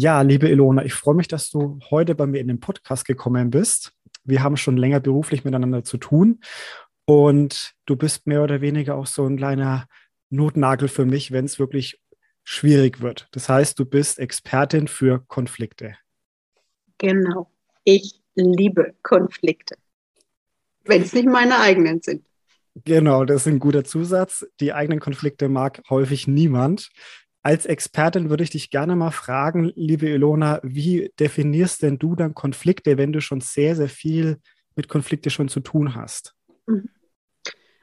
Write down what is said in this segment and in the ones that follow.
Ja, liebe Ilona, ich freue mich, dass du heute bei mir in den Podcast gekommen bist. Wir haben schon länger beruflich miteinander zu tun und du bist mehr oder weniger auch so ein kleiner Notnagel für mich, wenn es wirklich schwierig wird. Das heißt, du bist Expertin für Konflikte. Genau. Ich liebe Konflikte, wenn es nicht meine eigenen sind. Genau, das ist ein guter Zusatz. Die eigenen Konflikte mag häufig niemand. Als Expertin würde ich dich gerne mal fragen, liebe Ilona, wie definierst denn du dann Konflikte, wenn du schon sehr, sehr viel mit Konflikte schon zu tun hast? Mhm.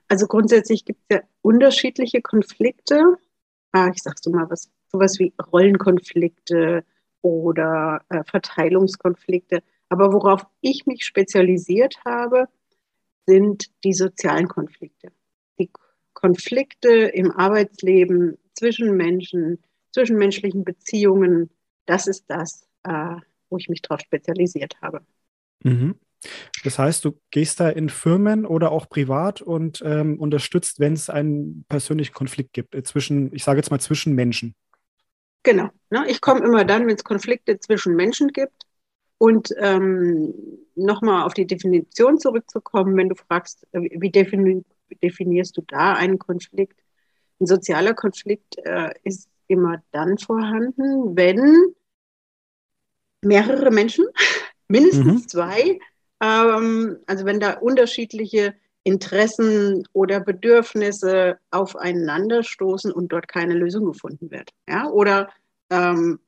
Also grundsätzlich gibt es ja unterschiedliche Konflikte. Ah, ich sag's so mal was, sowas wie Rollenkonflikte oder äh, Verteilungskonflikte. Aber worauf ich mich spezialisiert habe, sind die sozialen Konflikte. Die Konflikte im Arbeitsleben zwischen Menschen, zwischenmenschlichen Beziehungen, das ist das, äh, wo ich mich darauf spezialisiert habe. Mhm. Das heißt, du gehst da in Firmen oder auch privat und ähm, unterstützt, wenn es einen persönlichen Konflikt gibt, äh, zwischen, ich sage jetzt mal, zwischen Menschen. Genau. Ne? Ich komme immer dann, wenn es Konflikte zwischen Menschen gibt. Und ähm, nochmal auf die Definition zurückzukommen, wenn du fragst, äh, wie defini definierst du da einen Konflikt? Ein sozialer Konflikt äh, ist immer dann vorhanden, wenn mehrere Menschen, mindestens mhm. zwei, ähm, also wenn da unterschiedliche Interessen oder Bedürfnisse aufeinanderstoßen und dort keine Lösung gefunden wird. Ja? Oder ähm,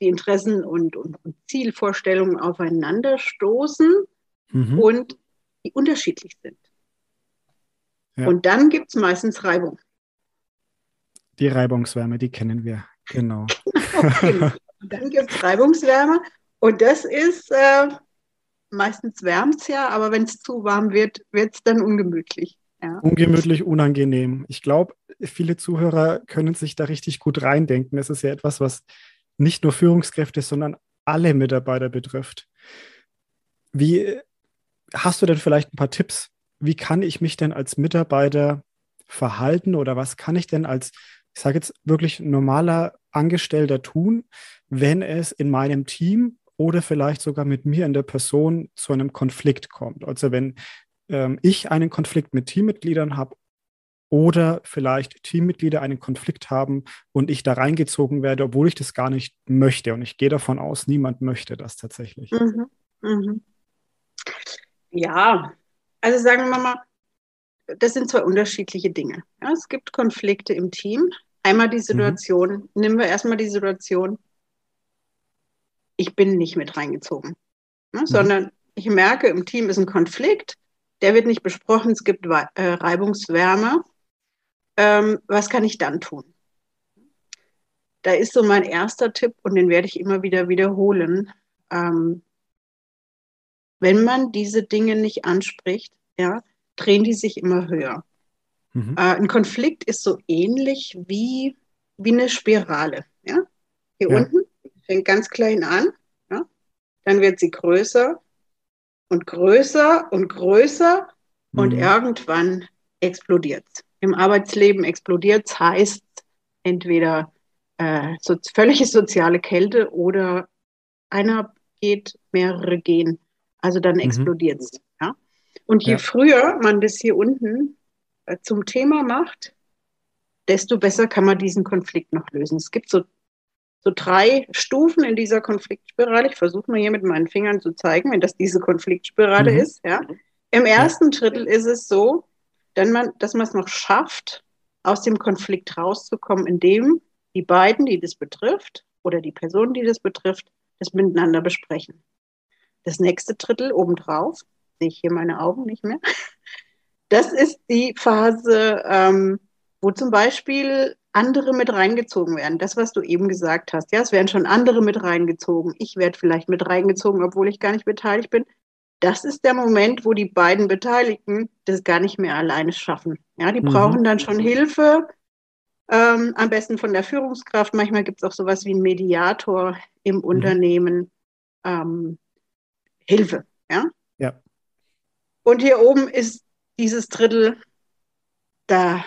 die Interessen und, und, und, Zielvorstellungen aufeinanderstoßen mhm. und die unterschiedlich sind. Ja. Und dann gibt es meistens Reibung. Die Reibungswärme, die kennen wir, genau. genau. Dann gibt es Reibungswärme und das ist, äh, meistens wärmt es ja, aber wenn es zu warm wird, wird es dann ungemütlich. Ja. Ungemütlich, unangenehm. Ich glaube, viele Zuhörer können sich da richtig gut reindenken. Es ist ja etwas, was nicht nur Führungskräfte, sondern alle Mitarbeiter betrifft. Wie hast du denn vielleicht ein paar Tipps? Wie kann ich mich denn als Mitarbeiter verhalten oder was kann ich denn als, ich sage jetzt wirklich normaler Angestellter tun, wenn es in meinem Team oder vielleicht sogar mit mir in der Person zu einem Konflikt kommt. Also wenn ähm, ich einen Konflikt mit Teammitgliedern habe oder vielleicht Teammitglieder einen Konflikt haben und ich da reingezogen werde, obwohl ich das gar nicht möchte. Und ich gehe davon aus, niemand möchte das tatsächlich. Mhm. Mhm. Ja, also sagen wir mal, das sind zwei unterschiedliche Dinge. Ja, es gibt Konflikte im Team. Einmal die mhm. Situation, mhm. nehmen wir erstmal die Situation, ich bin nicht mit reingezogen, ne, mhm. sondern ich merke, im Team ist ein Konflikt, der wird nicht besprochen, es gibt äh, Reibungswärme. Ähm, was kann ich dann tun? Da ist so mein erster Tipp und den werde ich immer wieder wiederholen. Ähm, wenn man diese Dinge nicht anspricht, ja, drehen die sich immer höher. Mhm. Äh, ein Konflikt ist so ähnlich wie, wie eine Spirale. Ja? Hier ja. unten fängt ganz klein an, ja? dann wird sie größer und größer und größer mhm. und irgendwann explodiert es im Arbeitsleben explodiert, heißt entweder äh, so, völlige soziale Kälte oder einer geht, mehrere gehen. Also dann mhm. explodiert es. Ja? Und je ja. früher man das hier unten zum Thema macht, desto besser kann man diesen Konflikt noch lösen. Es gibt so, so drei Stufen in dieser Konfliktspirale. Ich versuche mal hier mit meinen Fingern zu zeigen, wenn das diese Konfliktspirale mhm. ist. Ja? Im ersten. Drittel ist es so, man, dass man es noch schafft, aus dem Konflikt rauszukommen, indem die beiden, die das betrifft, oder die Person, die das betrifft, das miteinander besprechen. Das nächste Drittel obendrauf, sehe ich hier meine Augen nicht mehr, das ist die Phase, ähm, wo zum Beispiel andere mit reingezogen werden. Das, was du eben gesagt hast. Ja, es werden schon andere mit reingezogen. Ich werde vielleicht mit reingezogen, obwohl ich gar nicht beteiligt bin das ist der Moment, wo die beiden Beteiligten das gar nicht mehr alleine schaffen. Ja, die mhm. brauchen dann schon Hilfe, ähm, am besten von der Führungskraft. Manchmal gibt es auch sowas wie einen Mediator im mhm. Unternehmen. Ähm, Hilfe. Ja? ja. Und hier oben ist dieses Drittel, da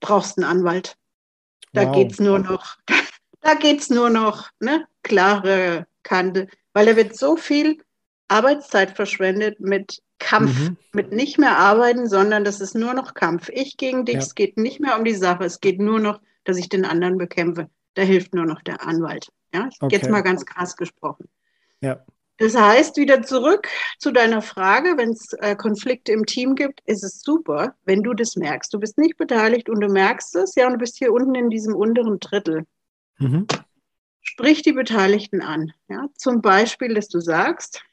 brauchst du einen Anwalt. Da wow. geht es nur noch, Da geht es nur noch, ne, klare Kante, weil da wird so viel Arbeitszeit verschwendet mit Kampf, mhm. mit nicht mehr arbeiten, sondern das ist nur noch Kampf. Ich gegen dich, ja. es geht nicht mehr um die Sache, es geht nur noch, dass ich den anderen bekämpfe. Da hilft nur noch der Anwalt. Ja, okay. jetzt mal ganz krass gesprochen. Ja. Das heißt, wieder zurück zu deiner Frage, wenn es äh, Konflikte im Team gibt, ist es super, wenn du das merkst. Du bist nicht beteiligt und du merkst es, ja, und du bist hier unten in diesem unteren Drittel. Mhm. Sprich die Beteiligten an. Ja? Zum Beispiel, dass du sagst,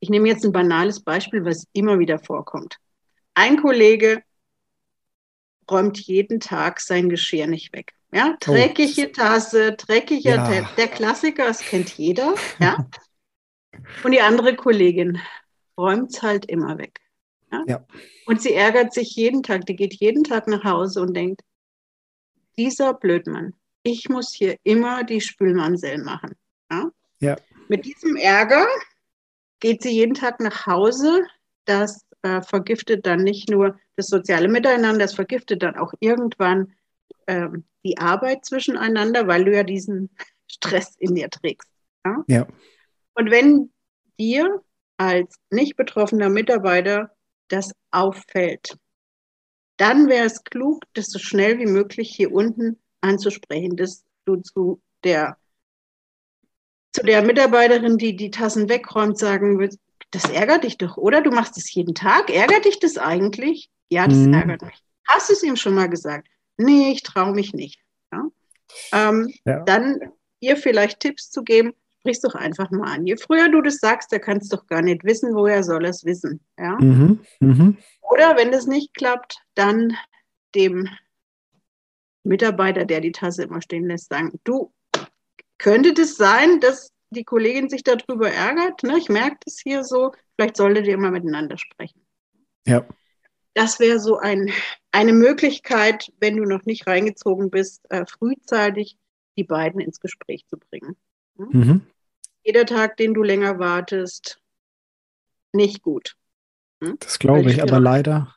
ich nehme jetzt ein banales Beispiel, was immer wieder vorkommt. Ein Kollege räumt jeden Tag sein Geschirr nicht weg. Ja, oh. dreckige oh. Tasse, dreckiger ja. Teppich. Der Klassiker, das kennt jeder. Ja. Und die andere Kollegin räumt es halt immer weg. Ja? ja? Und sie ärgert sich jeden Tag. Die geht jeden Tag nach Hause und denkt, dieser Blödmann, ich muss hier immer die Spülmamsell machen. Ja? ja. Mit diesem Ärger geht sie jeden Tag nach Hause. Das äh, vergiftet dann nicht nur das soziale Miteinander, das vergiftet dann auch irgendwann ähm, die Arbeit zwischeneinander, weil du ja diesen Stress in dir trägst. Ja? ja. Und wenn dir als nicht betroffener Mitarbeiter das auffällt, dann wäre es klug, das so schnell wie möglich hier unten anzusprechen, dass du zu der, zu der Mitarbeiterin, die die Tassen wegräumt, sagen willst, das ärgert dich doch, oder? Du machst es jeden Tag. Ärgert dich das eigentlich? Ja, das mhm. ärgert mich. Hast du es ihm schon mal gesagt? Nee, ich traue mich nicht. Ja? Ähm, ja. Dann ihr vielleicht Tipps zu geben, sprich doch einfach mal an. Je früher du das sagst, der kann es doch gar nicht wissen, woher soll er es wissen. Ja? Mhm. Mhm. Oder wenn das nicht klappt, dann dem Mitarbeiter, der die Tasse immer stehen lässt, sagen, du, könnte das sein, dass die Kollegin sich darüber ärgert? Ne? Ich merke das hier so, vielleicht solltet ihr mal miteinander sprechen. Ja. Das wäre so ein, eine Möglichkeit, wenn du noch nicht reingezogen bist, äh, frühzeitig die beiden ins Gespräch zu bringen. Hm? Mhm. Jeder Tag, den du länger wartest, nicht gut. Hm? Das glaube ich, aber leider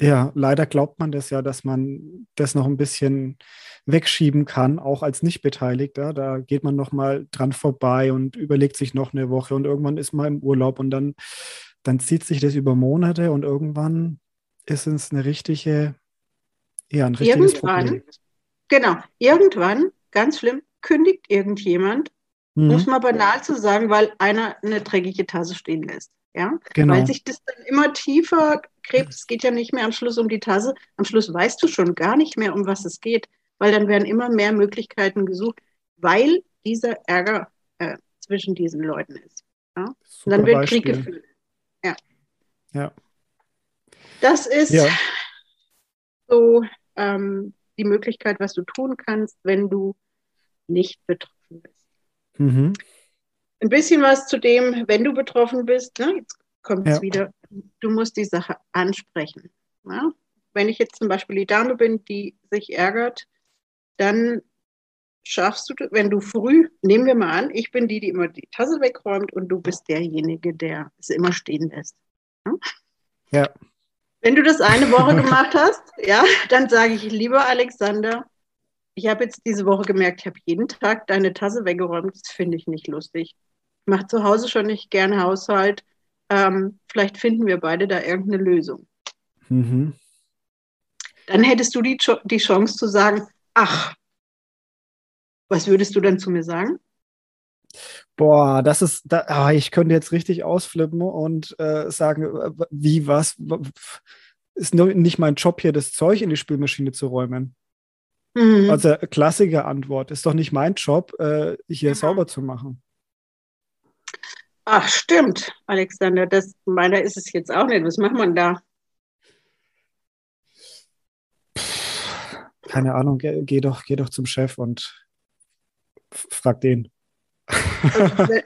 ja, leider glaubt man das ja, dass man das noch ein bisschen wegschieben kann, auch als Nichtbeteiligter. Da geht man noch mal dran vorbei und überlegt sich noch eine Woche und irgendwann ist man im Urlaub und dann, dann zieht sich das über Monate und irgendwann ist es eine richtige, ja, ein richtiges irgendwann, Problem. Genau, irgendwann, ganz schlimm, kündigt irgendjemand, mhm. muss man banal zu sagen, weil einer eine dreckige Tasse stehen lässt. Ja? Genau. Weil sich das dann immer tiefer gräbt. Es geht ja nicht mehr am Schluss um die Tasse. Am Schluss weißt du schon gar nicht mehr, um was es geht, weil dann werden immer mehr Möglichkeiten gesucht, weil dieser Ärger äh, zwischen diesen Leuten ist. Ja? Und dann wird. Krieg geführt. Ja. Das ist ja. so ähm, die Möglichkeit, was du tun kannst, wenn du nicht betroffen bist. Mhm. Ein bisschen was zu dem, wenn du betroffen bist. Ne? Jetzt kommt es ja. wieder. Du musst die Sache ansprechen. Ja? Wenn ich jetzt zum Beispiel die Dame bin, die sich ärgert, dann schaffst du, wenn du früh, nehmen wir mal an, ich bin die, die immer die Tasse wegräumt und du bist derjenige, der es immer stehen lässt. Ja. Wenn du das eine Woche gemacht hast, ja, dann sage ich, lieber Alexander, ich habe jetzt diese Woche gemerkt, ich habe jeden Tag deine Tasse weggeräumt. Das finde ich nicht lustig mache zu Hause schon nicht gerne Haushalt. Ähm, vielleicht finden wir beide da irgendeine Lösung. Mhm. Dann hättest du die, die Chance zu sagen, ach, was würdest du dann zu mir sagen? Boah, das ist, da, ah, ich könnte jetzt richtig ausflippen und äh, sagen, wie, was, ist nicht mein Job hier, das Zeug in die Spülmaschine zu räumen. Mhm. Also klassische Antwort, ist doch nicht mein Job, äh, hier mhm. sauber zu machen. Ach, stimmt, Alexander. Das, meiner ist es jetzt auch nicht. Was macht man da? Keine Ahnung, geh, geh doch, geh doch zum Chef und frag den.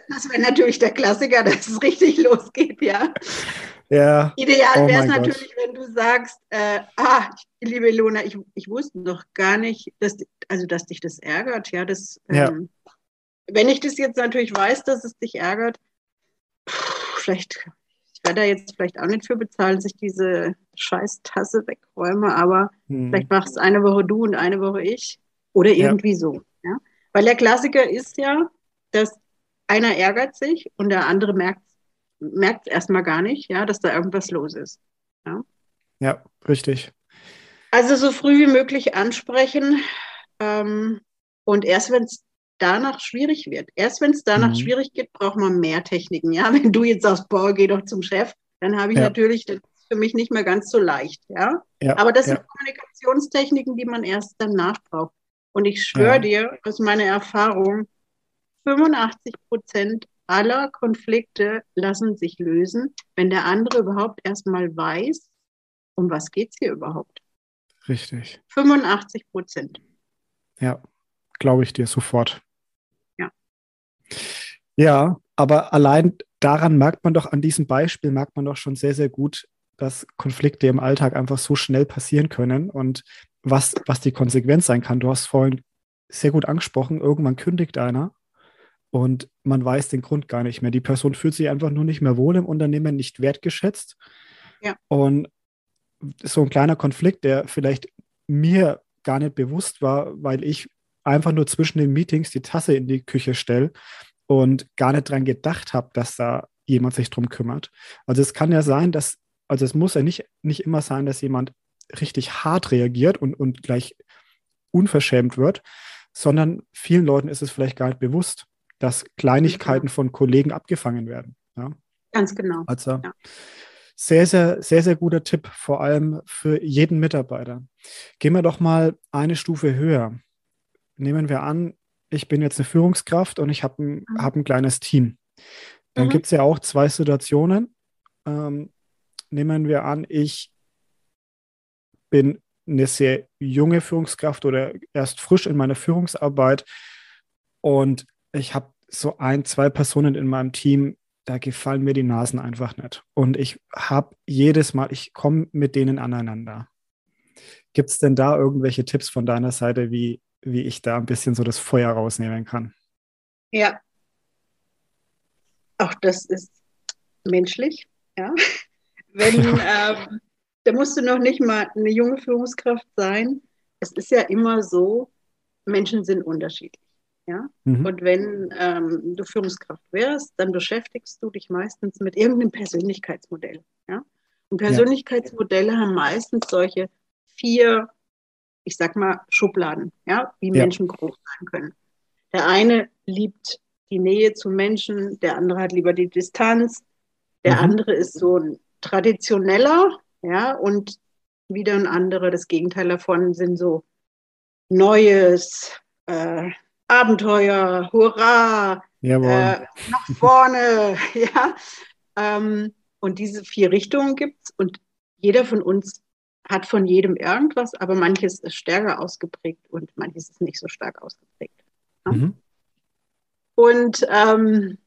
Das wäre natürlich der Klassiker, dass es richtig losgeht, ja. Ja. Ideal wäre es oh natürlich, Gott. wenn du sagst, äh, ah, liebe Ilona, ich, ich wusste doch gar nicht, dass, also, dass dich das ärgert. Ja, das, ja. Ähm, wenn ich das jetzt natürlich weiß, dass es dich ärgert, vielleicht, ich werde da jetzt vielleicht auch nicht für bezahlen, dass ich diese scheiß Tasse wegräume, aber hm. vielleicht machst eine Woche du und eine Woche ich. Oder irgendwie ja. so. Ja? Weil der Klassiker ist ja, dass einer ärgert sich und der andere merkt merkt erstmal gar nicht, ja, dass da irgendwas los ist. Ja, ja richtig. Also so früh wie möglich ansprechen ähm, und erst wenn es danach schwierig wird, erst wenn es danach mhm. schwierig geht, braucht man mehr Techniken. Ja, wenn du jetzt sagst, boah, geh doch zum Chef, dann habe ich ja. natürlich, das ist für mich nicht mehr ganz so leicht. Ja, ja aber das ja. sind Kommunikationstechniken, die man erst danach braucht. Und ich schwöre dir aus meiner Erfahrung, 85 Prozent aller Konflikte lassen sich lösen, wenn der andere überhaupt erstmal weiß, um was geht es hier überhaupt. Richtig. 85 Prozent. Ja, glaube ich dir sofort. Ja. Ja, aber allein daran merkt man doch, an diesem Beispiel merkt man doch schon sehr, sehr gut, dass Konflikte im Alltag einfach so schnell passieren können und was, was die Konsequenz sein kann. Du hast vorhin sehr gut angesprochen, irgendwann kündigt einer und man weiß den Grund gar nicht mehr. Die Person fühlt sich einfach nur nicht mehr wohl im Unternehmen, nicht wertgeschätzt. Ja. Und so ein kleiner Konflikt, der vielleicht mir gar nicht bewusst war, weil ich einfach nur zwischen den Meetings die Tasse in die Küche stelle und gar nicht dran gedacht habe, dass da jemand sich drum kümmert. Also es kann ja sein, dass, also es muss ja nicht, nicht immer sein, dass jemand richtig hart reagiert und, und gleich unverschämt wird, sondern vielen Leuten ist es vielleicht gar nicht bewusst dass Kleinigkeiten von Kollegen abgefangen werden. Ja? Ganz genau. Also ja. sehr, sehr, sehr, sehr guter Tipp, vor allem für jeden Mitarbeiter. Gehen wir doch mal eine Stufe höher. Nehmen wir an, ich bin jetzt eine Führungskraft und ich habe ein, mhm. hab ein kleines Team. Dann mhm. gibt es ja auch zwei Situationen. Ähm, nehmen wir an, ich bin eine sehr junge Führungskraft oder erst frisch in meiner Führungsarbeit und ich habe so ein, zwei Personen in meinem Team, da gefallen mir die Nasen einfach nicht. Und ich habe jedes Mal, ich komme mit denen aneinander. Gibt es denn da irgendwelche Tipps von deiner Seite, wie, wie ich da ein bisschen so das Feuer rausnehmen kann? Ja. Auch das ist menschlich, ja. Wenn, ähm, da musst du noch nicht mal eine junge Führungskraft sein. Es ist ja immer so, Menschen sind unterschiedlich. Ja? Mhm. Und wenn ähm, du Führungskraft wärst, dann beschäftigst du dich meistens mit irgendeinem Persönlichkeitsmodell. Ja? Und Persönlichkeitsmodelle ja. haben meistens solche vier, ich sag mal, Schubladen, ja? wie. Menschen groß sein können. Der eine liebt die Nähe zu Menschen, der andere hat lieber die Distanz, der mhm. andere ist so ein traditioneller, ja, und wieder ein anderer, das Gegenteil davon sind so Neues, äh, Abenteuer, Hurra, äh, nach vorne, ja. Ähm, und diese vier Richtungen gibt es und jeder von uns hat von jedem irgendwas, aber manches ist stärker ausgeprägt und manches ist nicht so stark ausgeprägt. Ja? Mhm. Und ähm,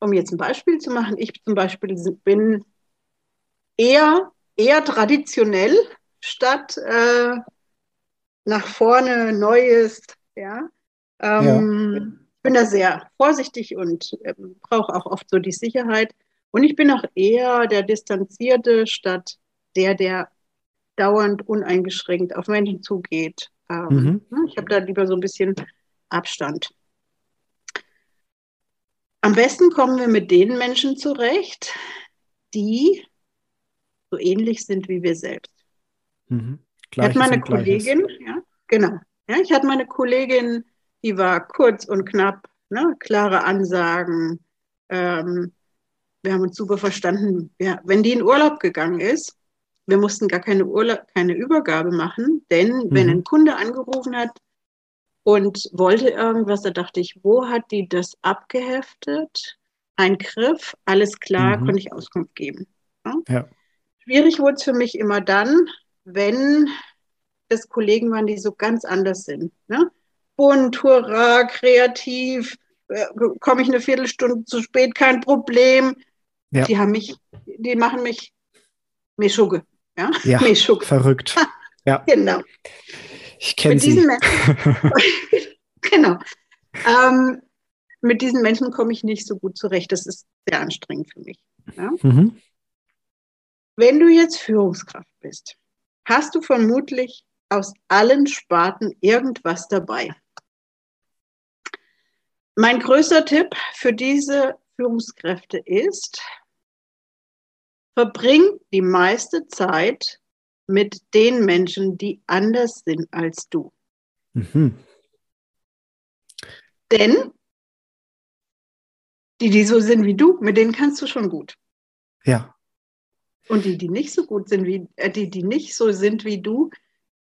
um jetzt ein Beispiel zu machen, ich zum Beispiel bin eher, eher traditionell statt äh, nach vorne Neues, ja. Ähm, ja. Ich bin da sehr vorsichtig und äh, brauche auch oft so die Sicherheit. Und ich bin auch eher der Distanzierte statt der, der dauernd uneingeschränkt auf Menschen zugeht. Ähm, mhm. Ne, ich habe da lieber so ein bisschen Abstand. Am besten kommen wir mit den Menschen zurecht, die so ähnlich sind wie wir selbst. Mhm. Ich hatte meine Kollegin, ja, genau. Ja, ich hatte meine Kollegin die war kurz und knapp, ne? klare Ansagen. Ähm, wir haben uns super verstanden. Ja, wenn die in Urlaub gegangen ist, wir mussten gar keine, Urla keine Übergabe machen, denn mhm. wenn ein Kunde angerufen hat und wollte irgendwas, da dachte ich, wo hat die das abgeheftet? Ein Griff, alles klar, mhm. konnte ich Auskunft geben. Ja? Ja. Schwierig wurde es für mich immer dann, wenn es Kollegen waren, die so ganz anders sind. Ne? Bunt, hurra, kreativ, äh, komme ich eine Viertelstunde zu spät, kein Problem. Ja. Die haben mich, die machen mich Meschugge. Ja, ja Meschugge. verrückt. Ja. genau. Ich kenne sie. genau. Ähm, mit diesen Menschen komme ich nicht so gut zurecht. Das ist sehr anstrengend für mich. Ja? Mhm. Wenn du jetzt Führungskraft bist, hast du vermutlich aus allen Sparten irgendwas dabei. Mein größter Tipp für diese Führungskräfte ist, verbring die meiste Zeit mit den Menschen, die anders sind als du. Mhm. Denn die, die so sind wie du, mit denen kannst du schon gut. Ja. Und die, die nicht so gut sind wie, äh, die, die nicht so sind wie du,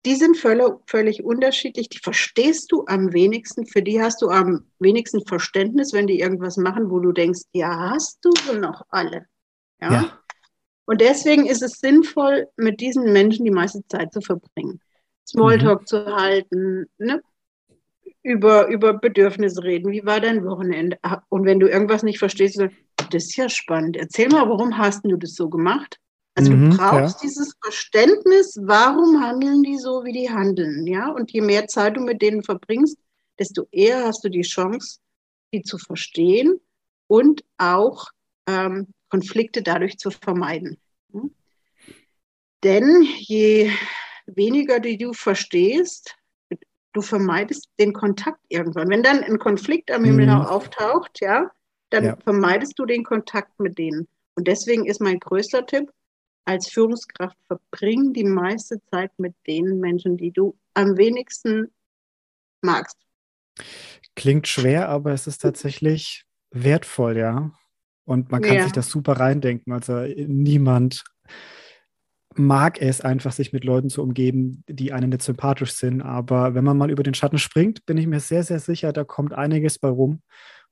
die sind völlig, völlig unterschiedlich. Die verstehst du am wenigsten. Für die hast du am wenigsten Verständnis, wenn die irgendwas machen, wo du denkst, ja, hast du noch alle. Ja? ja. Und deswegen ist es sinnvoll, mit diesen Menschen die meiste Zeit zu verbringen. Smalltalk mhm. zu halten, ne? über, über Bedürfnisse reden. Wie war dein Wochenende? Ah, und wenn du irgendwas nicht verstehst, so, das ist ja spannend. Erzähl mal, warum hast du das so gemacht? Also mhm, du brauchst ja. dieses Verständnis, warum handeln die so, wie die handeln, ja? Und je mehr Zeit du mit denen verbringst, desto eher hast du die Chance, die zu verstehen und auch ähm, Konflikte dadurch zu vermeiden. Hm? Denn je weniger die du verstehst, du vermeidest den Kontakt irgendwann. Wenn dann ein Konflikt am Himmel mhm. auftaucht, ja, dann ja. vermeidest du den Kontakt mit denen. Und deswegen ist mein größter Tipp, als Führungskraft verbring die meiste Zeit mit den Menschen, die du am wenigsten magst. Klingt schwer, aber es ist tatsächlich wertvoll, ja. Und man kann ja. sich das super reindenken. Also niemand mag es einfach, sich mit Leuten zu umgeben, die einem nicht sympathisch sind. Aber wenn man mal über den Schatten springt, bin ich mir sehr, sehr sicher, da kommt einiges bei rum.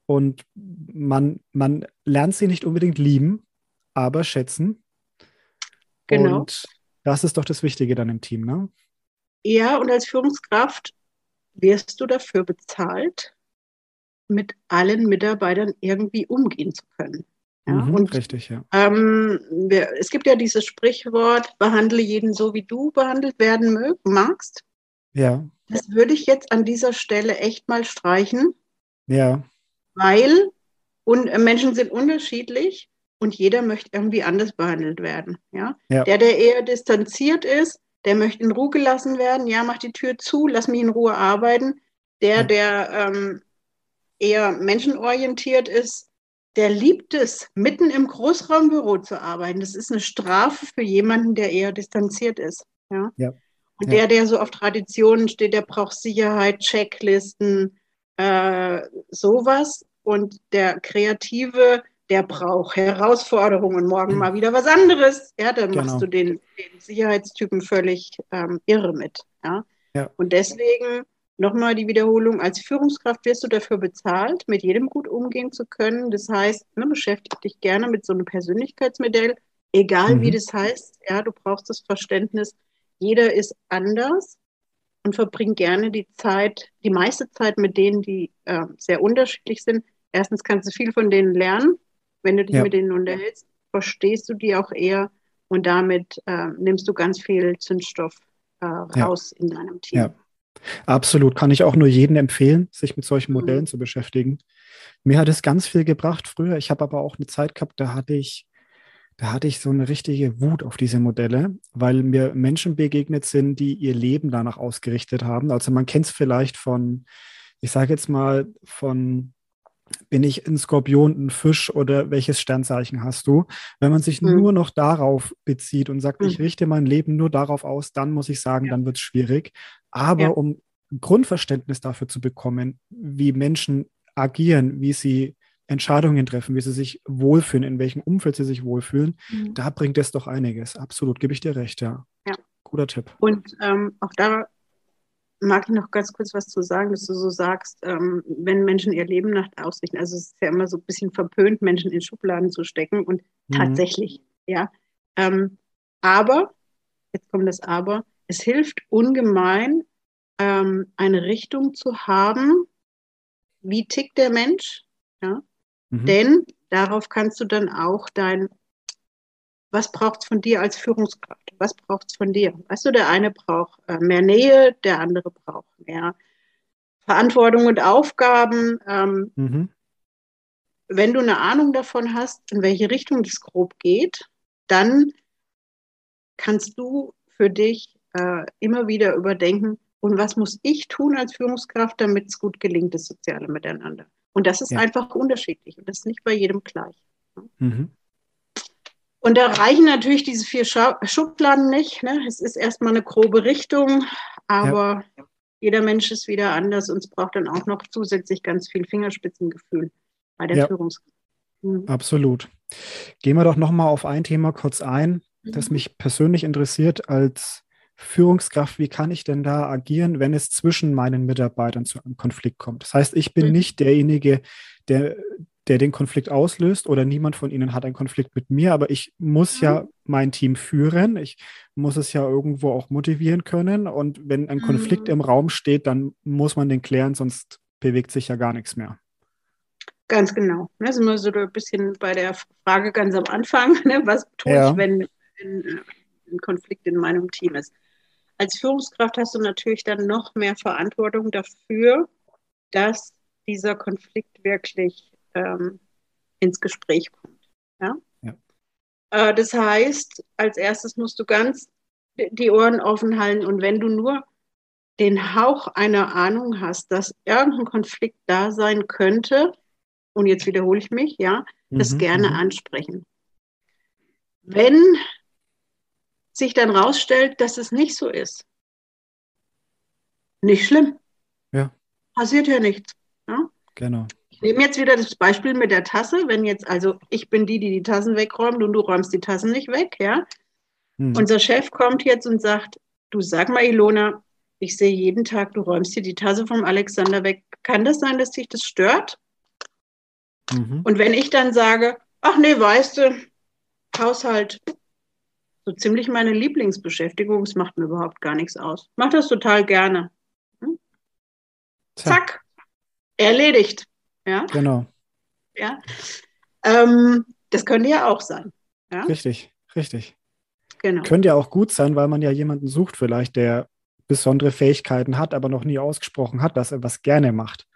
Und man, man lernt sie nicht unbedingt lieben, aber schätzen. Genau. Und das ist doch das Wichtige dann im Team, ne? Ja, und als Führungskraft wirst du dafür bezahlt, mit allen Mitarbeitern irgendwie umgehen zu können. Ja, mhm, und, richtig, ja. Ähm, wir, es gibt ja dieses Sprichwort, behandle jeden so, wie du behandelt werden magst. Ja. Das würde ich jetzt an dieser Stelle echt mal streichen. Ja. Weil und äh, Menschen sind unterschiedlich und jeder möchte irgendwie anders behandelt werden. Ja? ja? Der, der eher distanziert ist, der möchte in Ruhe gelassen werden. Ja, mach die Tür zu, lass mich in Ruhe arbeiten. Der, ja. der ähm, eher menschenorientiert ist, der liebt es, mitten im Großraumbüro zu arbeiten. Das ist eine Strafe für jemanden, der eher distanziert ist. Ja. ja. Und der, der so auf Traditionen steht, der braucht Sicherheit, Checklisten, äh, sowas. Und der Kreative, der braucht Herausforderungen und morgen mhm. mal wieder was anderes. Ja, dann genau. machst du den, den Sicherheitstypen völlig ähm, irre mit. Ja? ja. Und deswegen Nochmal die Wiederholung, als Führungskraft wirst du dafür bezahlt, mit jedem gut umgehen zu können. Das heißt, ne, beschäftige dich gerne mit so einem Persönlichkeitsmodell, egal mhm. wie das heißt. Ja, du brauchst das Verständnis, jeder ist anders und verbring gerne die Zeit, die meiste Zeit mit denen, die äh, sehr unterschiedlich sind. Erstens kannst du viel von denen lernen. Wenn du dich ja. mit denen unterhältst, verstehst du die auch eher und damit äh, nimmst du ganz viel Zündstoff äh, raus ja. in deinem Team. Ja. Absolut, kann ich auch nur jedem empfehlen, sich mit solchen mhm. Modellen mhm. zu beschäftigen. Mir hat es ganz viel gebracht früher. Ich habe aber auch eine Zeit gehabt, da hatte ich, da hatte ich so eine richtige Wut auf diese Modelle, weil mir Menschen begegnet sind, die ihr Leben danach ausgerichtet haben. Also man kennt es vielleicht von, ich sage jetzt mal, von bin ich ein Skorpion, ein Fisch oder welches Sternzeichen hast du? Wenn man sich mhm. nur noch darauf bezieht und sagt, mhm. ich richte mein Leben nur darauf aus, dann muss ich sagen, ja. dann wird es schwierig. Aber ja. um Grundverständnis dafür zu bekommen, wie Menschen agieren, wie sie Entscheidungen treffen, wie sie sich wohlfühlen, in welchem Umfeld sie sich wohlfühlen, mhm. da bringt es doch einiges. Absolut, gebe ich dir recht, ja. ja. Guter Tipp. Und ähm, auch da mag ich noch ganz kurz was zu sagen, dass du so sagst, ähm, wenn Menschen ihr Leben nach ausrichten, also es ist ja immer so ein bisschen verpönt, Menschen in Schubladen zu stecken und mhm. tatsächlich, ja. Ähm, aber, jetzt kommt das Aber, es hilft ungemein, ähm, eine Richtung zu haben, wie tickt der Mensch, ja. Mhm. Denn darauf kannst du dann auch dein was braucht es von dir als Führungskraft? Was braucht es von dir? Weißt du, der eine braucht äh, mehr Nähe, der andere braucht mehr Verantwortung und Aufgaben. Ähm, mhm. Wenn du eine Ahnung davon hast, in welche Richtung das grob geht, dann kannst du für dich äh, immer wieder überdenken, und was muss ich tun als Führungskraft, damit es gut gelingt, das soziale Miteinander. Und das ist ja. einfach unterschiedlich und das ist nicht bei jedem gleich. Mhm. Und da reichen natürlich diese vier Schubladen nicht. Ne? Es ist erstmal eine grobe Richtung, aber ja. jeder Mensch ist wieder anders und es braucht dann auch noch zusätzlich ganz viel Fingerspitzengefühl bei der ja. Führungskraft. Mhm. Absolut. Gehen wir doch nochmal auf ein Thema kurz ein, das mhm. mich persönlich interessiert als Führungskraft. Wie kann ich denn da agieren, wenn es zwischen meinen Mitarbeitern zu einem Konflikt kommt? Das heißt, ich bin mhm. nicht derjenige, der, der den Konflikt auslöst oder niemand von ihnen hat einen Konflikt mit mir, aber ich muss ja mhm. mein Team führen. Ich muss es ja irgendwo auch motivieren können. Und wenn ein Konflikt im Raum steht, dann muss man den klären, sonst bewegt sich ja gar nichts mehr. Ganz genau. Das ist immer so ein bisschen bei der Frage ganz am Anfang, ne? was tue ja. ich, wenn, wenn äh, ein Konflikt in meinem Team ist. Als Führungskraft hast du natürlich dann noch mehr Verantwortung dafür, dass dieser Konflikt wirklich ähm, ins Gespräch kommt. Ja? ja. Äh, das heißt, als erstes musst du ganz die Ohren offen halten und wenn du nur den Hauch einer Ahnung hast, dass irgendein Konflikt da sein könnte, und jetzt wiederhole ich mich, ja, das mhm, gerne mhm. ansprechen. Wenn sich dann rausstellt, dass es nicht so ist, nicht schlimm. Ja. Passiert ja nichts. Ja? Genau. Ich nehme jetzt wieder das Beispiel mit der Tasse. Wenn jetzt, also ich bin die, die die Tassen wegräumt und du räumst die Tassen nicht weg, ja. Hm. Unser Chef kommt jetzt und sagt, du sag mal, Ilona, ich sehe jeden Tag, du räumst hier die Tasse vom Alexander weg. Kann das sein, dass dich das stört? Mhm. Und wenn ich dann sage, ach nee, weißt du, Haushalt, so ziemlich meine Lieblingsbeschäftigung, es macht mir überhaupt gar nichts aus. Mach das total gerne. Hm? Zack, erledigt. Ja? Genau. Ja. Ähm, das könnte ja auch sein. Ja? Richtig, richtig. Genau. Könnte ja auch gut sein, weil man ja jemanden sucht, vielleicht, der besondere Fähigkeiten hat, aber noch nie ausgesprochen hat, dass er was gerne macht.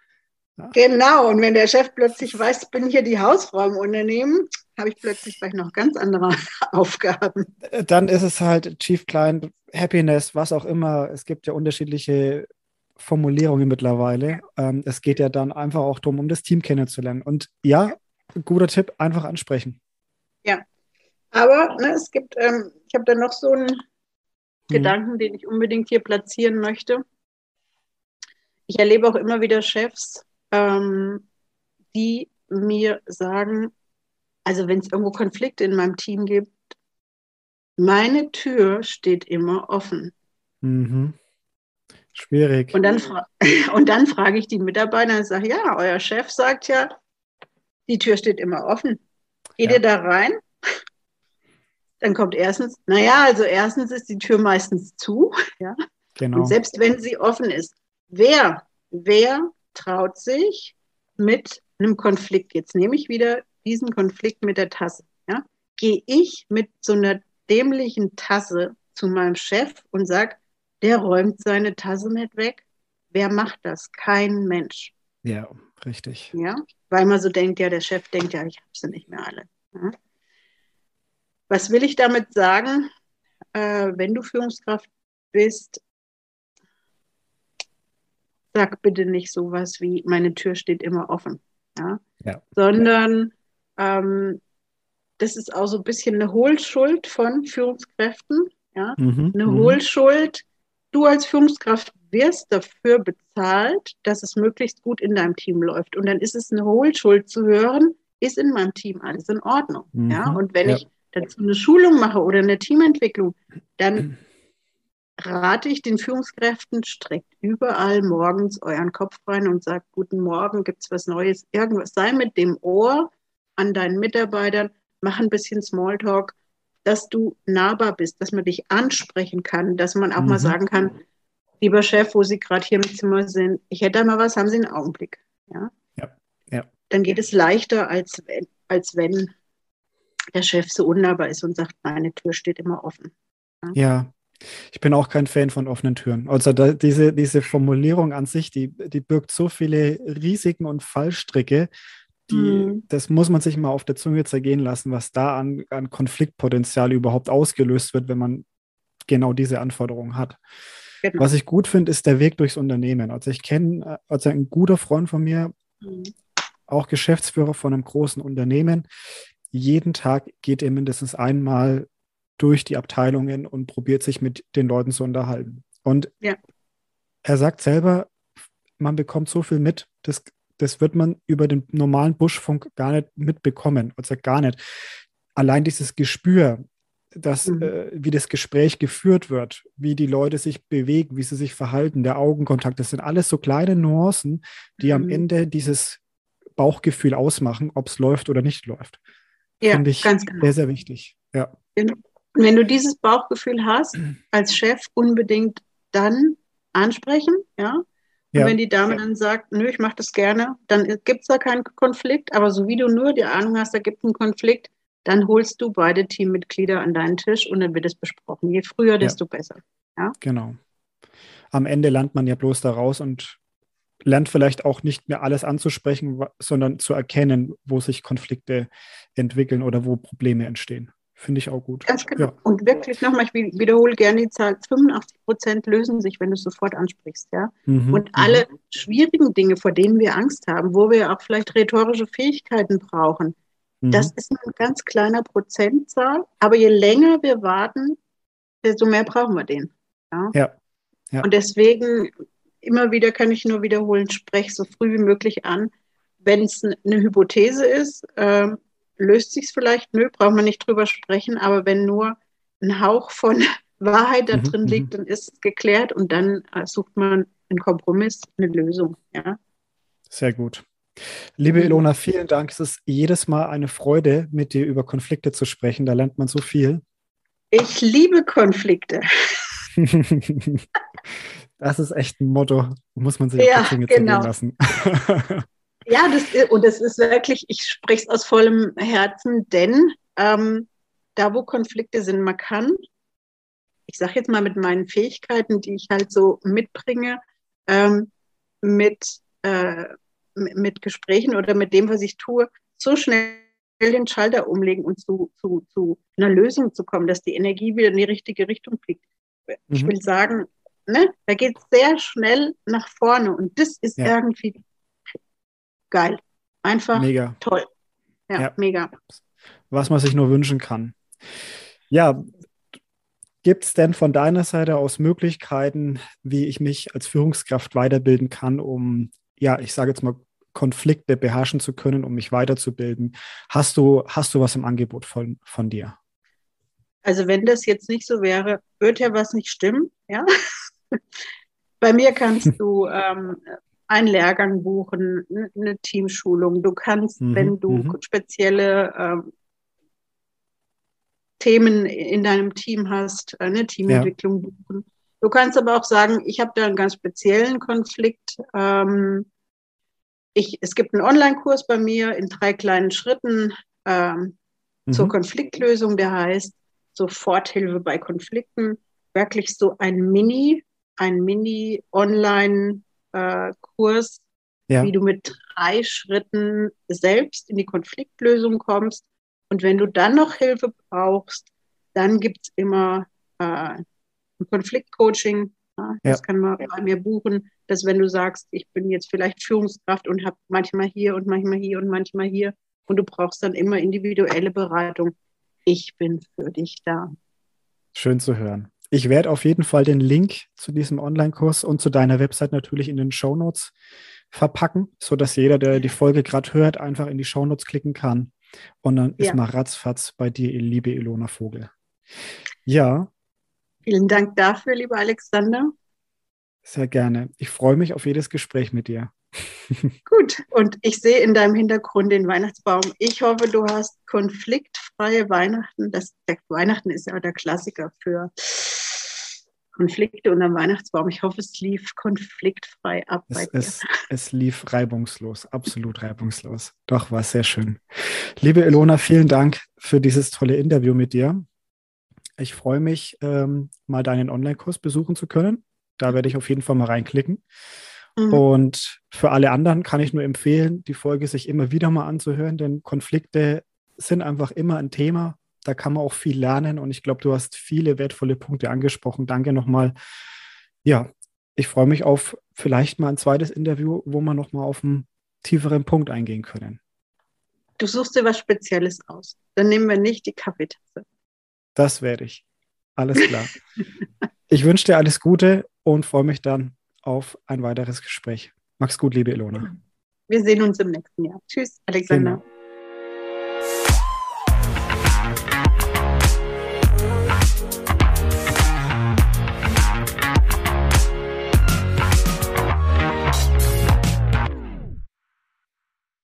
Genau, und wenn der Chef plötzlich weiß, ich bin hier die Hausfrau im Unternehmen, habe ich plötzlich vielleicht noch ganz andere Aufgaben. Dann ist es halt Chief Client Happiness, was auch immer. Es gibt ja unterschiedliche Formulierungen mittlerweile. Ähm, es geht ja dann einfach auch darum, um das Team kennenzulernen. Und ja, guter Tipp, einfach ansprechen. Ja, aber ne, es gibt, ähm, ich habe da noch so einen hm. Gedanken, den ich unbedingt hier platzieren möchte. Ich erlebe auch immer wieder Chefs, ähm, die mir sagen, also wenn es irgendwo Konflikte in meinem Team gibt, meine Tür steht immer offen. Mhm. Schwierig. Und dann, und dann frage ich die Mitarbeiter und sage, ja, euer Chef sagt ja, die Tür steht immer offen. Geht ja. ihr da rein? Dann kommt erstens, naja, also erstens ist die Tür meistens zu, ja. Genau. Und selbst wenn sie offen ist, wer, wer traut sich mit einem Konflikt, jetzt nehme ich wieder diesen Konflikt mit der Tasse, ja, gehe ich mit so einer dämlichen Tasse zu meinem Chef und sage, der räumt seine Tasse nicht weg. Wer macht das? Kein Mensch. Ja, richtig. Ja, weil man so denkt, ja, der Chef denkt, ja, ich habe sie nicht mehr alle. Ja. Was will ich damit sagen? Äh, wenn du Führungskraft bist, sag bitte nicht sowas wie, meine Tür steht immer offen. Ja? ja. Sondern ähm, das ist auch so ein bisschen eine Hohlschuld von Führungskräften. Ja? Mhm. Eine mhm. Hohlschuld. Du als Führungskraft wirst dafür bezahlt, dass es möglichst gut in deinem Team läuft. Und dann ist es eine Hohlschuld zu hören, ist in meinem Team alles in Ordnung. Mhm. Ja? Und wenn ja. ich dazu eine Schulung mache oder eine Teamentwicklung, dann rate ich den Führungskräften, streckt überall morgens euren Kopf rein und sagt, guten Morgen, gibt es was Neues, irgendwas. Sei mit dem Ohr an deinen Mitarbeitern, mach ein bisschen Smalltalk, dass du nahbar bist, dass man dich ansprechen kann, dass man auch mhm. mal sagen kann, lieber Chef, wo Sie gerade hier im Zimmer sind, ich hätte da mal was, haben Sie einen Augenblick. Ja? Ja. ja. Dann geht es leichter, als wenn, als wenn der Chef so unnahbar ist und sagt, meine Tür steht immer offen. Ja, ja ich bin auch kein Fan von offenen Türen. Also da, diese, diese Formulierung an sich, die, die birgt so viele Risiken und Fallstricke, die, mhm. das muss man sich mal auf der Zunge zergehen lassen, was da an, an Konfliktpotenzial überhaupt ausgelöst wird, wenn man genau diese Anforderungen hat. Genau. Was ich gut finde, ist der Weg durchs Unternehmen. Also ich kenne, also ein guter Freund von mir, mhm. auch Geschäftsführer von einem großen Unternehmen, jeden Tag geht er mindestens einmal durch die Abteilungen und probiert sich mit den Leuten zu unterhalten. Und ja. er sagt selber, man bekommt so viel mit, das, das wird man über den normalen Buschfunk gar nicht mitbekommen. Also gar nicht. Allein dieses Gespür, dass, mhm. äh, wie das Gespräch geführt wird, wie die Leute sich bewegen, wie sie sich verhalten, der Augenkontakt, das sind alles so kleine Nuancen, die mhm. am Ende dieses Bauchgefühl ausmachen, ob es läuft oder nicht läuft. Ja, Finde ich ganz genau. sehr, sehr wichtig. Ja. Wenn du dieses Bauchgefühl hast, als Chef unbedingt dann ansprechen, ja. Und ja. wenn die Dame dann sagt, nö, ich mache das gerne, dann gibt es da keinen Konflikt. Aber so wie du nur die Ahnung hast, da gibt es einen Konflikt, dann holst du beide Teammitglieder an deinen Tisch und dann wird es besprochen. Je früher, desto ja. besser. Ja? Genau. Am Ende lernt man ja bloß da raus und lernt vielleicht auch nicht mehr alles anzusprechen, sondern zu erkennen, wo sich Konflikte entwickeln oder wo Probleme entstehen. Finde ich auch gut. Ganz genau. Ja. Und wirklich nochmal, ich wiederhole gerne die Zahl, 85 Prozent lösen sich, wenn du es sofort ansprichst. Ja? Mhm. Und alle mhm. schwierigen Dinge, vor denen wir Angst haben, wo wir auch vielleicht rhetorische Fähigkeiten brauchen, Mhm. Das ist ein ganz kleiner Prozentzahl, aber je länger wir warten, desto mehr brauchen wir den. Ja. ja. ja. Und deswegen immer wieder kann ich nur wiederholen, spreche so früh wie möglich an. Wenn es eine Hypothese ist, äh, löst sich es vielleicht, nö, braucht man nicht drüber sprechen, aber wenn nur ein Hauch von Wahrheit da mhm, drin mhm. liegt, dann ist es geklärt und dann äh, sucht man einen Kompromiss, eine Lösung. Ja. Sehr gut. Liebe Ilona, vielen Dank. Es ist jedes Mal eine Freude, mit dir über Konflikte zu sprechen. Da lernt man so viel. Ich liebe Konflikte. das ist echt ein Motto, muss man sich ja, genau. lassen. ja, das, und das ist wirklich, ich spreche es aus vollem Herzen, denn ähm, da, wo Konflikte sind, man kann, ich sage jetzt mal mit meinen Fähigkeiten, die ich halt so mitbringe, ähm, mit äh, mit Gesprächen oder mit dem, was ich tue, so schnell den Schalter umlegen und zu, zu, zu einer Lösung zu kommen, dass die Energie wieder in die richtige Richtung fliegt. Ich mhm. will sagen, ne, da geht es sehr schnell nach vorne und das ist ja. irgendwie geil. Einfach mega. toll. Ja, ja, mega. Was man sich nur wünschen kann. Ja, gibt es denn von deiner Seite aus Möglichkeiten, wie ich mich als Führungskraft weiterbilden kann, um ja, ich sage jetzt mal, Konflikte beherrschen zu können, um mich weiterzubilden. Hast du, hast du was im Angebot von, von dir? Also wenn das jetzt nicht so wäre, würde ja was nicht stimmen, ja. Bei mir kannst du ähm, einen Lehrgang buchen, eine Teamschulung. Du kannst, mhm, wenn du mhm. spezielle ähm, Themen in deinem Team hast, eine Teamentwicklung ja. buchen. Du kannst aber auch sagen, ich habe da einen ganz speziellen Konflikt. Ähm, ich, es gibt einen Online-Kurs bei mir in drei kleinen Schritten ähm, mhm. zur Konfliktlösung, der heißt Soforthilfe bei Konflikten. Wirklich so ein Mini, ein Mini-Online-Kurs, äh, ja. wie du mit drei Schritten selbst in die Konfliktlösung kommst. Und wenn du dann noch Hilfe brauchst, dann gibt es immer äh, ein Konfliktcoaching. Ja, das ja. kann man bei mir buchen, dass wenn du sagst, ich bin jetzt vielleicht Führungskraft und habe manchmal hier und manchmal hier und manchmal hier und du brauchst dann immer individuelle Beratung. Ich bin für dich da. Schön zu hören. Ich werde auf jeden Fall den Link zu diesem Online-Kurs und zu deiner Website natürlich in den Show Notes verpacken, sodass jeder, der die Folge gerade hört, einfach in die Show Notes klicken kann. Und dann ja. ist mal ratzfatz bei dir, liebe Ilona Vogel. Ja, Vielen Dank dafür, lieber Alexander. Sehr gerne. Ich freue mich auf jedes Gespräch mit dir. Gut, und ich sehe in deinem Hintergrund den Weihnachtsbaum. Ich hoffe, du hast konfliktfreie Weihnachten. Das, Weihnachten ist ja der Klassiker für Konflikte unter dem Weihnachtsbaum. Ich hoffe, es lief konfliktfrei ab es. Es, es lief reibungslos, absolut reibungslos. Doch, war sehr schön. Liebe Ilona, vielen Dank für dieses tolle Interview mit dir. Ich freue mich, ähm, mal deinen Online-Kurs besuchen zu können. Da werde ich auf jeden Fall mal reinklicken. Mhm. Und für alle anderen kann ich nur empfehlen, die Folge sich immer wieder mal anzuhören, denn Konflikte sind einfach immer ein Thema da kann man auch viel lernen und ich glaube, du hast viele wertvolle Punkte angesprochen. Danke nochmal. Ja, ich freue mich auf vielleicht mal ein zweites Interview, wo wir nochmal auf einen tieferen Punkt eingehen können. Du suchst dir was Spezielles aus. Dann nehmen wir nicht die Kaffeetasse. Das werde ich. Alles klar. ich wünsche dir alles Gute und freue mich dann auf ein weiteres Gespräch. Mach's gut, liebe Ilona. Wir sehen uns im nächsten Jahr. Tschüss, Alexander. Genau.